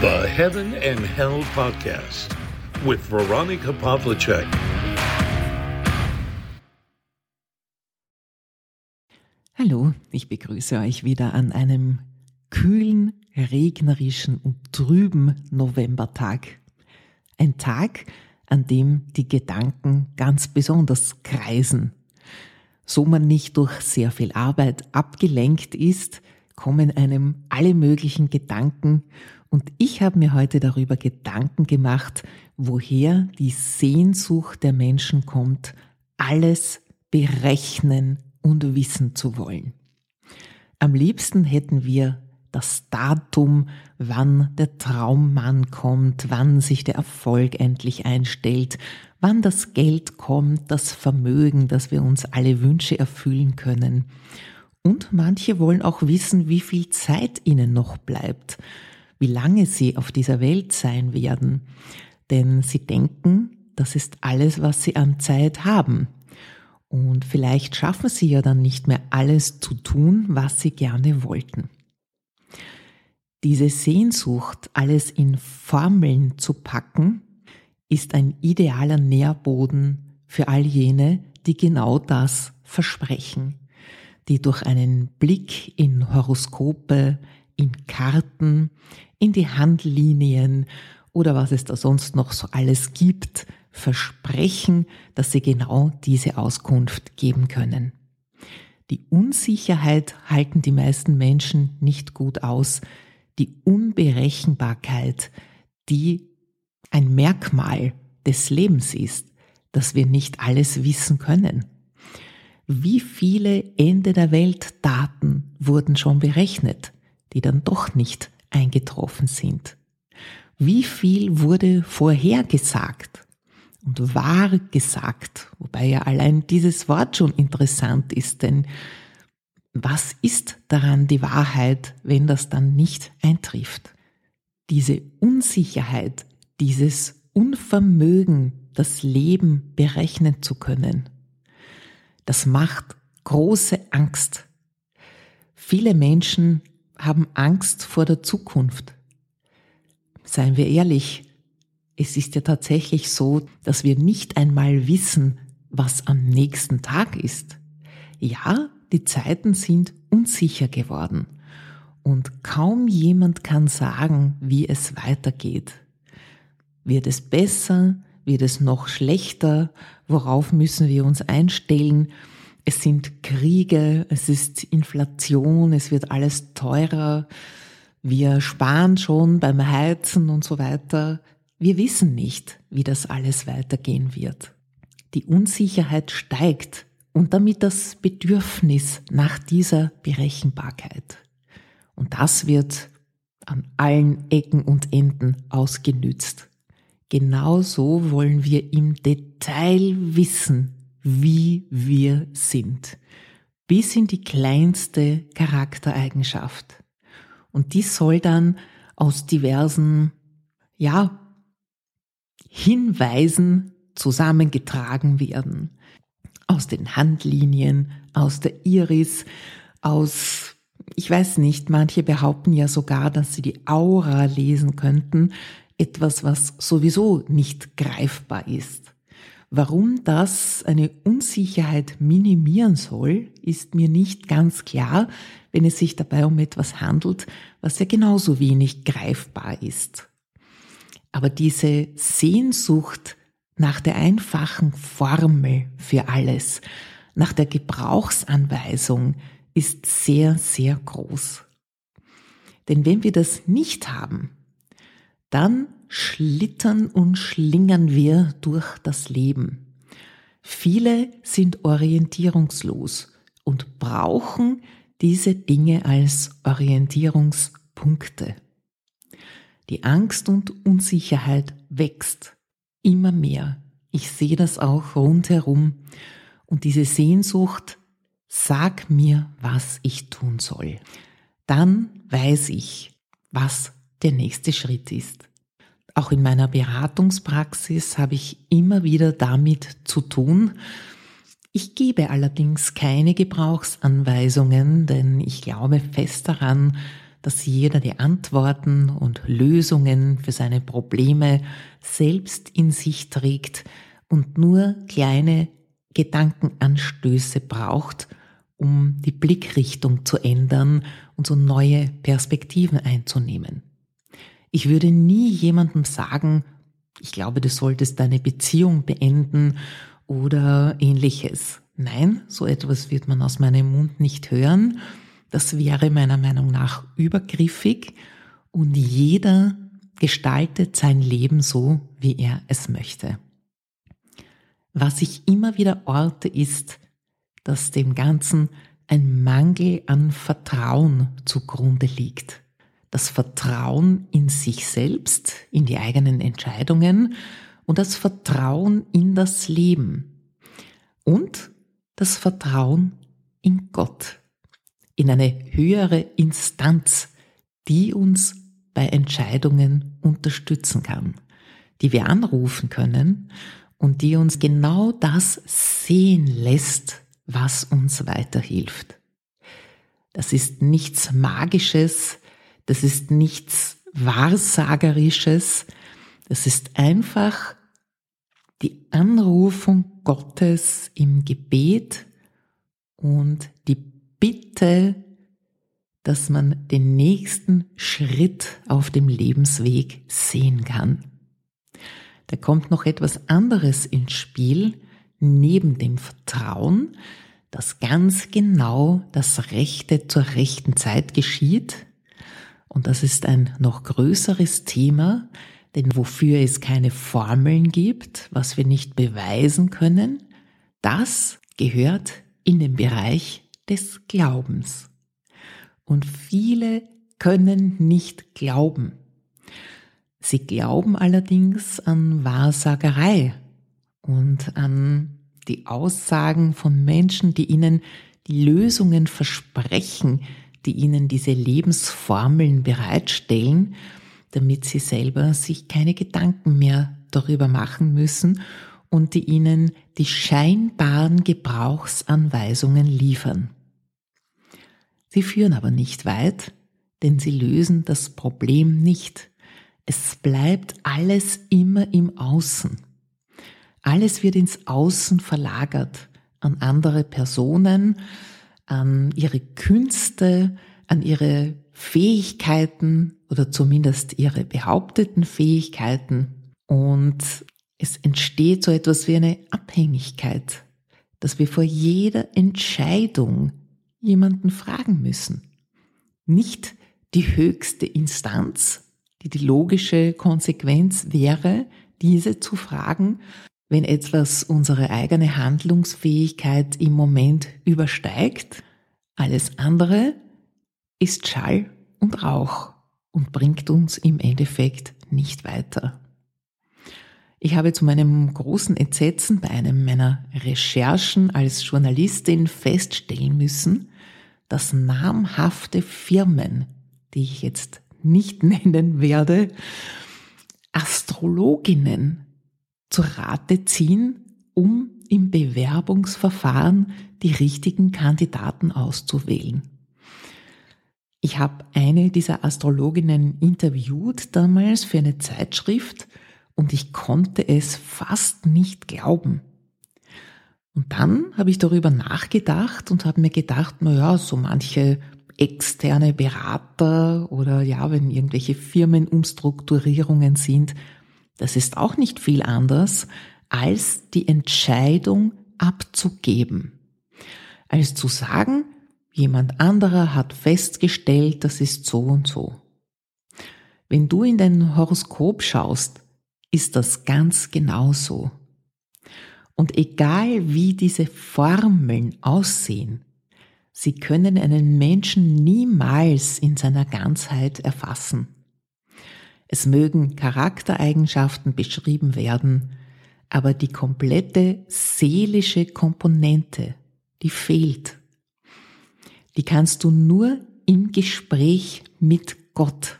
The Heaven and Hell Podcast with Veronica Pavlicek. Hallo, ich begrüße euch wieder an einem kühlen, regnerischen und trüben Novembertag. Ein Tag, an dem die Gedanken ganz besonders kreisen. So man nicht durch sehr viel Arbeit abgelenkt ist, kommen einem alle möglichen Gedanken und ich habe mir heute darüber Gedanken gemacht, woher die Sehnsucht der Menschen kommt, alles berechnen und wissen zu wollen. Am liebsten hätten wir das Datum, wann der Traummann kommt, wann sich der Erfolg endlich einstellt, wann das Geld kommt, das Vermögen, dass wir uns alle Wünsche erfüllen können. Und manche wollen auch wissen, wie viel Zeit ihnen noch bleibt, wie lange sie auf dieser Welt sein werden. Denn sie denken, das ist alles, was sie an Zeit haben. Und vielleicht schaffen sie ja dann nicht mehr alles zu tun, was sie gerne wollten. Diese Sehnsucht, alles in Formeln zu packen, ist ein idealer Nährboden für all jene, die genau das versprechen, die durch einen Blick in Horoskope, in Karten, in die Handlinien oder was es da sonst noch so alles gibt, versprechen, dass sie genau diese Auskunft geben können. Die Unsicherheit halten die meisten Menschen nicht gut aus. Die Unberechenbarkeit, die ein Merkmal des Lebens ist, dass wir nicht alles wissen können. Wie viele Ende der Welt Daten wurden schon berechnet, die dann doch nicht eingetroffen sind? Wie viel wurde vorhergesagt und wahr gesagt? Wobei ja allein dieses Wort schon interessant ist, denn was ist daran die Wahrheit, wenn das dann nicht eintrifft? Diese Unsicherheit, dieses Unvermögen, das Leben berechnen zu können, das macht große Angst. Viele Menschen haben Angst vor der Zukunft. Seien wir ehrlich, es ist ja tatsächlich so, dass wir nicht einmal wissen, was am nächsten Tag ist. Ja, die Zeiten sind unsicher geworden und kaum jemand kann sagen, wie es weitergeht. Wird es besser? Wird es noch schlechter? Worauf müssen wir uns einstellen? Es sind Kriege, es ist Inflation, es wird alles teurer. Wir sparen schon beim Heizen und so weiter. Wir wissen nicht, wie das alles weitergehen wird. Die Unsicherheit steigt und damit das Bedürfnis nach dieser Berechenbarkeit. Und das wird an allen Ecken und Enden ausgenützt. Genauso wollen wir im Detail wissen, wie wir sind, bis in die kleinste Charaktereigenschaft. Und die soll dann aus diversen, ja, Hinweisen zusammengetragen werden. Aus den Handlinien, aus der Iris, aus, ich weiß nicht, manche behaupten ja sogar, dass sie die Aura lesen könnten, etwas, was sowieso nicht greifbar ist. Warum das eine Unsicherheit minimieren soll, ist mir nicht ganz klar, wenn es sich dabei um etwas handelt, was ja genauso wenig greifbar ist. Aber diese Sehnsucht nach der einfachen Formel für alles, nach der Gebrauchsanweisung ist sehr, sehr groß. Denn wenn wir das nicht haben, dann schlittern und schlingern wir durch das Leben. Viele sind orientierungslos und brauchen diese Dinge als Orientierungspunkte. Die Angst und Unsicherheit wächst immer mehr. Ich sehe das auch rundherum. Und diese Sehnsucht, sag mir, was ich tun soll. Dann weiß ich, was der nächste Schritt ist. Auch in meiner Beratungspraxis habe ich immer wieder damit zu tun. Ich gebe allerdings keine Gebrauchsanweisungen, denn ich glaube fest daran, dass jeder die Antworten und Lösungen für seine Probleme selbst in sich trägt und nur kleine Gedankenanstöße braucht, um die Blickrichtung zu ändern und so neue Perspektiven einzunehmen. Ich würde nie jemandem sagen, ich glaube, du solltest deine Beziehung beenden oder ähnliches. Nein, so etwas wird man aus meinem Mund nicht hören. Das wäre meiner Meinung nach übergriffig und jeder gestaltet sein Leben so, wie er es möchte. Was ich immer wieder orte, ist, dass dem Ganzen ein Mangel an Vertrauen zugrunde liegt. Das Vertrauen in sich selbst, in die eigenen Entscheidungen und das Vertrauen in das Leben. Und das Vertrauen in Gott, in eine höhere Instanz, die uns bei Entscheidungen unterstützen kann, die wir anrufen können und die uns genau das sehen lässt, was uns weiterhilft. Das ist nichts Magisches, das ist nichts Wahrsagerisches, das ist einfach die Anrufung Gottes im Gebet und die Bitte, dass man den nächsten Schritt auf dem Lebensweg sehen kann. Da kommt noch etwas anderes ins Spiel, neben dem Vertrauen, dass ganz genau das Rechte zur rechten Zeit geschieht. Und das ist ein noch größeres Thema, denn wofür es keine Formeln gibt, was wir nicht beweisen können, das gehört in den Bereich des Glaubens. Und viele können nicht glauben. Sie glauben allerdings an Wahrsagerei und an die Aussagen von Menschen, die ihnen die Lösungen versprechen, die ihnen diese Lebensformeln bereitstellen damit sie selber sich keine Gedanken mehr darüber machen müssen und die ihnen die scheinbaren Gebrauchsanweisungen liefern. Sie führen aber nicht weit, denn sie lösen das Problem nicht. Es bleibt alles immer im Außen. Alles wird ins Außen verlagert, an andere Personen, an ihre Künste, an ihre Fähigkeiten oder zumindest ihre behaupteten Fähigkeiten und es entsteht so etwas wie eine Abhängigkeit, dass wir vor jeder Entscheidung jemanden fragen müssen. Nicht die höchste Instanz, die die logische Konsequenz wäre, diese zu fragen, wenn etwas unsere eigene Handlungsfähigkeit im Moment übersteigt. Alles andere ist Schall und Rauch und bringt uns im Endeffekt nicht weiter. Ich habe zu meinem großen Entsetzen bei einem meiner Recherchen als Journalistin feststellen müssen, dass namhafte Firmen, die ich jetzt nicht nennen werde, Astrologinnen zu Rate ziehen, um im Bewerbungsverfahren die richtigen Kandidaten auszuwählen. Ich habe eine dieser Astrologinnen interviewt damals für eine Zeitschrift und ich konnte es fast nicht glauben. Und dann habe ich darüber nachgedacht und habe mir gedacht, na ja, so manche externe Berater oder ja, wenn irgendwelche Firmenumstrukturierungen sind, das ist auch nicht viel anders als die Entscheidung abzugeben. Als zu sagen, Jemand anderer hat festgestellt, das ist so und so. Wenn du in dein Horoskop schaust, ist das ganz genau so. Und egal wie diese Formeln aussehen, sie können einen Menschen niemals in seiner Ganzheit erfassen. Es mögen Charaktereigenschaften beschrieben werden, aber die komplette seelische Komponente, die fehlt die kannst du nur im Gespräch mit Gott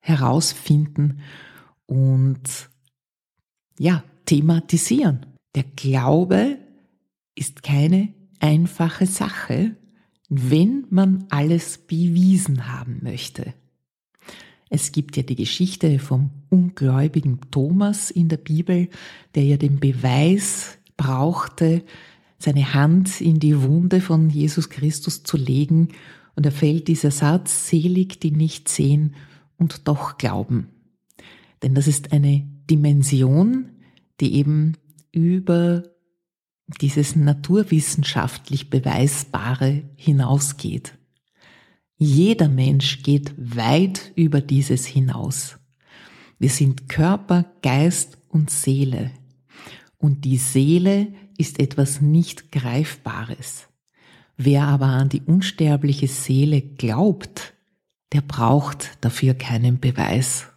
herausfinden und ja, thematisieren. Der Glaube ist keine einfache Sache, wenn man alles bewiesen haben möchte. Es gibt ja die Geschichte vom ungläubigen Thomas in der Bibel, der ja den Beweis brauchte, seine Hand in die Wunde von Jesus Christus zu legen, und er fällt dieser Satz, selig, die nicht sehen und doch glauben. Denn das ist eine Dimension, die eben über dieses naturwissenschaftlich Beweisbare hinausgeht. Jeder Mensch geht weit über dieses hinaus. Wir sind Körper, Geist und Seele. Und die Seele ist etwas nicht Greifbares. Wer aber an die unsterbliche Seele glaubt, der braucht dafür keinen Beweis.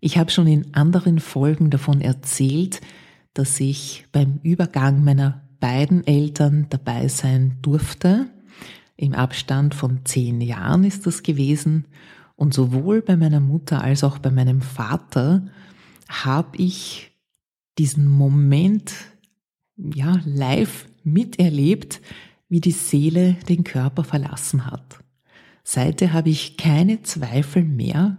Ich habe schon in anderen Folgen davon erzählt, dass ich beim Übergang meiner beiden Eltern dabei sein durfte. Im Abstand von zehn Jahren ist das gewesen. Und sowohl bei meiner Mutter als auch bei meinem Vater habe ich diesen Moment ja live miterlebt, wie die Seele den Körper verlassen hat. Seither habe ich keine Zweifel mehr.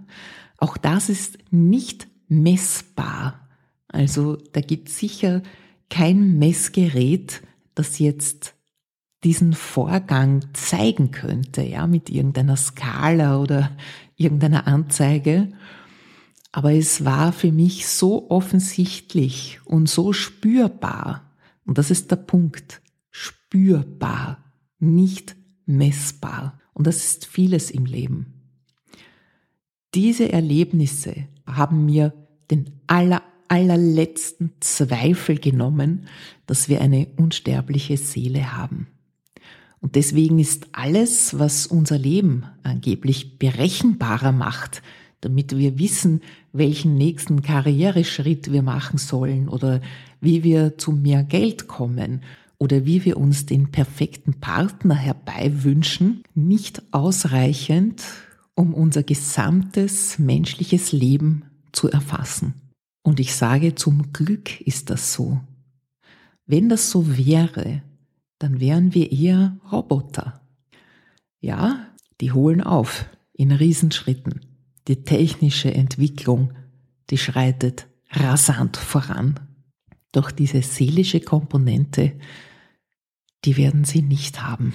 Auch das ist nicht messbar. Also da gibt es sicher kein Messgerät, das jetzt diesen Vorgang zeigen könnte, ja, mit irgendeiner Skala oder irgendeiner Anzeige. Aber es war für mich so offensichtlich und so spürbar. Und das ist der Punkt spürbar, nicht messbar. Und das ist vieles im Leben. Diese Erlebnisse haben mir den aller, allerletzten Zweifel genommen, dass wir eine unsterbliche Seele haben. Und deswegen ist alles, was unser Leben angeblich berechenbarer macht, damit wir wissen, welchen nächsten Karriereschritt wir machen sollen oder wie wir zu mehr Geld kommen oder wie wir uns den perfekten Partner herbeiwünschen, nicht ausreichend, um unser gesamtes menschliches Leben zu erfassen. Und ich sage, zum Glück ist das so. Wenn das so wäre, dann wären wir eher Roboter. Ja, die holen auf in Riesenschritten. Die technische Entwicklung, die schreitet rasant voran. Doch diese seelische Komponente, die werden sie nicht haben.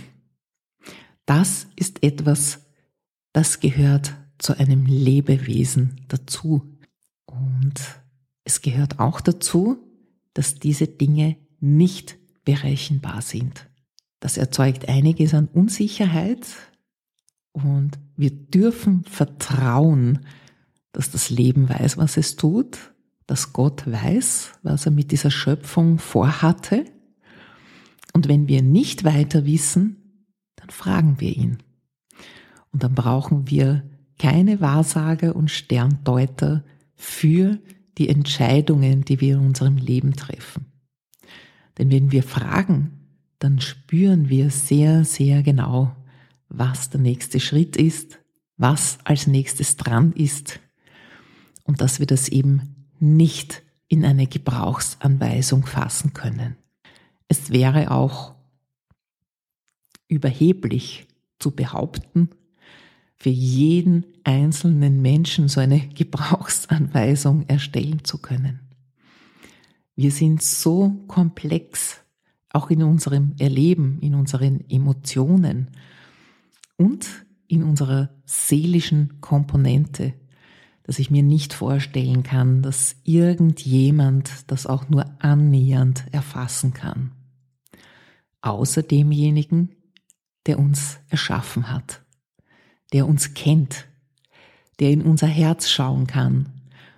Das ist etwas, das gehört zu einem Lebewesen dazu. Und es gehört auch dazu, dass diese Dinge nicht berechenbar sind. Das erzeugt einiges an Unsicherheit und wir dürfen vertrauen, dass das Leben weiß, was es tut, dass Gott weiß, was er mit dieser Schöpfung vorhatte. Und wenn wir nicht weiter wissen, dann fragen wir ihn. Und dann brauchen wir keine Wahrsager und Sterndeuter für die Entscheidungen, die wir in unserem Leben treffen. Denn wenn wir fragen, dann spüren wir sehr, sehr genau, was der nächste Schritt ist, was als nächstes dran ist und dass wir das eben nicht in eine Gebrauchsanweisung fassen können. Es wäre auch überheblich zu behaupten, für jeden einzelnen Menschen so eine Gebrauchsanweisung erstellen zu können. Wir sind so komplex, auch in unserem Erleben, in unseren Emotionen und in unserer seelischen Komponente, dass ich mir nicht vorstellen kann, dass irgendjemand das auch nur annähernd erfassen kann. Außer demjenigen, der uns erschaffen hat der uns kennt, der in unser Herz schauen kann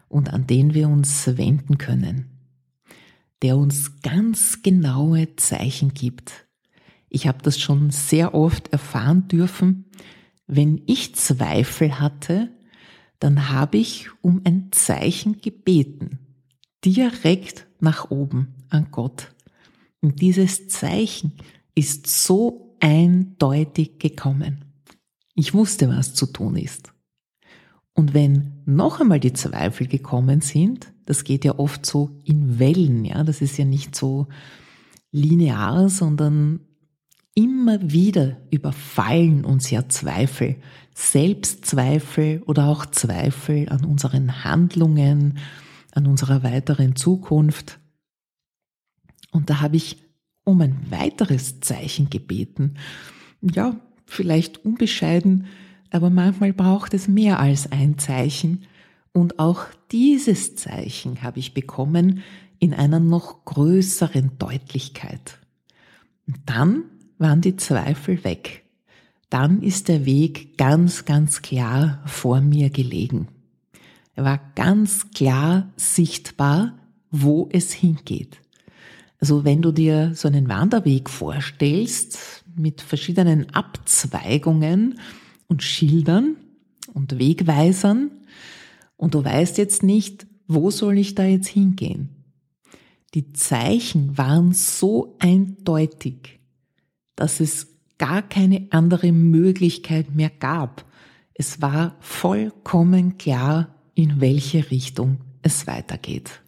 und an den wir uns wenden können, der uns ganz genaue Zeichen gibt. Ich habe das schon sehr oft erfahren dürfen. Wenn ich Zweifel hatte, dann habe ich um ein Zeichen gebeten, direkt nach oben an Gott. Und dieses Zeichen ist so eindeutig gekommen. Ich wusste, was zu tun ist. Und wenn noch einmal die Zweifel gekommen sind, das geht ja oft so in Wellen, ja, das ist ja nicht so linear, sondern Immer wieder überfallen uns ja Zweifel, Selbstzweifel oder auch Zweifel an unseren Handlungen, an unserer weiteren Zukunft. Und da habe ich um ein weiteres Zeichen gebeten. Ja, vielleicht unbescheiden, aber manchmal braucht es mehr als ein Zeichen. Und auch dieses Zeichen habe ich bekommen in einer noch größeren Deutlichkeit. Und dann waren die Zweifel weg. Dann ist der Weg ganz, ganz klar vor mir gelegen. Er war ganz klar sichtbar, wo es hingeht. Also wenn du dir so einen Wanderweg vorstellst mit verschiedenen Abzweigungen und Schildern und Wegweisern und du weißt jetzt nicht, wo soll ich da jetzt hingehen? Die Zeichen waren so eindeutig, dass es gar keine andere Möglichkeit mehr gab. Es war vollkommen klar, in welche Richtung es weitergeht.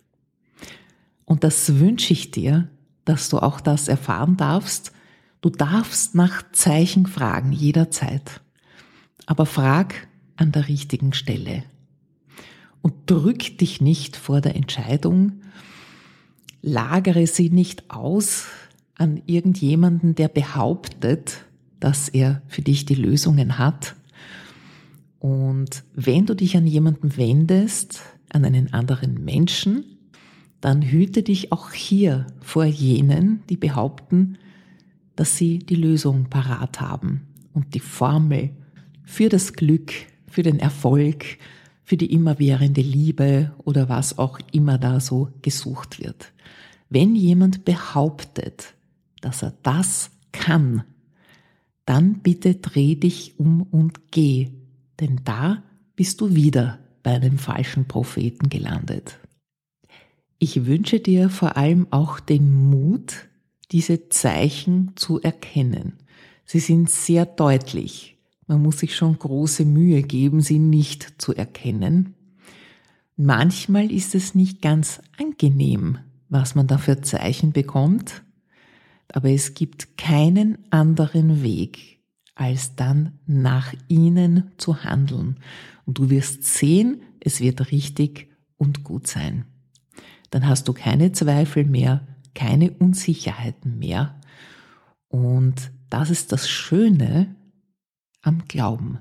Und das wünsche ich dir, dass du auch das erfahren darfst. Du darfst nach Zeichen fragen jederzeit. Aber frag an der richtigen Stelle. Und drück dich nicht vor der Entscheidung, lagere sie nicht aus, an irgendjemanden, der behauptet, dass er für dich die Lösungen hat. Und wenn du dich an jemanden wendest, an einen anderen Menschen, dann hüte dich auch hier vor jenen, die behaupten, dass sie die Lösung parat haben und die Formel für das Glück, für den Erfolg, für die immerwährende Liebe oder was auch immer da so gesucht wird. Wenn jemand behauptet, dass er das kann, dann bitte dreh dich um und geh, denn da bist du wieder bei einem falschen Propheten gelandet. Ich wünsche dir vor allem auch den Mut, diese Zeichen zu erkennen. Sie sind sehr deutlich. Man muss sich schon große Mühe geben, sie nicht zu erkennen. Manchmal ist es nicht ganz angenehm, was man da für Zeichen bekommt, aber es gibt keinen anderen Weg, als dann nach ihnen zu handeln. Und du wirst sehen, es wird richtig und gut sein. Dann hast du keine Zweifel mehr, keine Unsicherheiten mehr. Und das ist das Schöne am Glauben.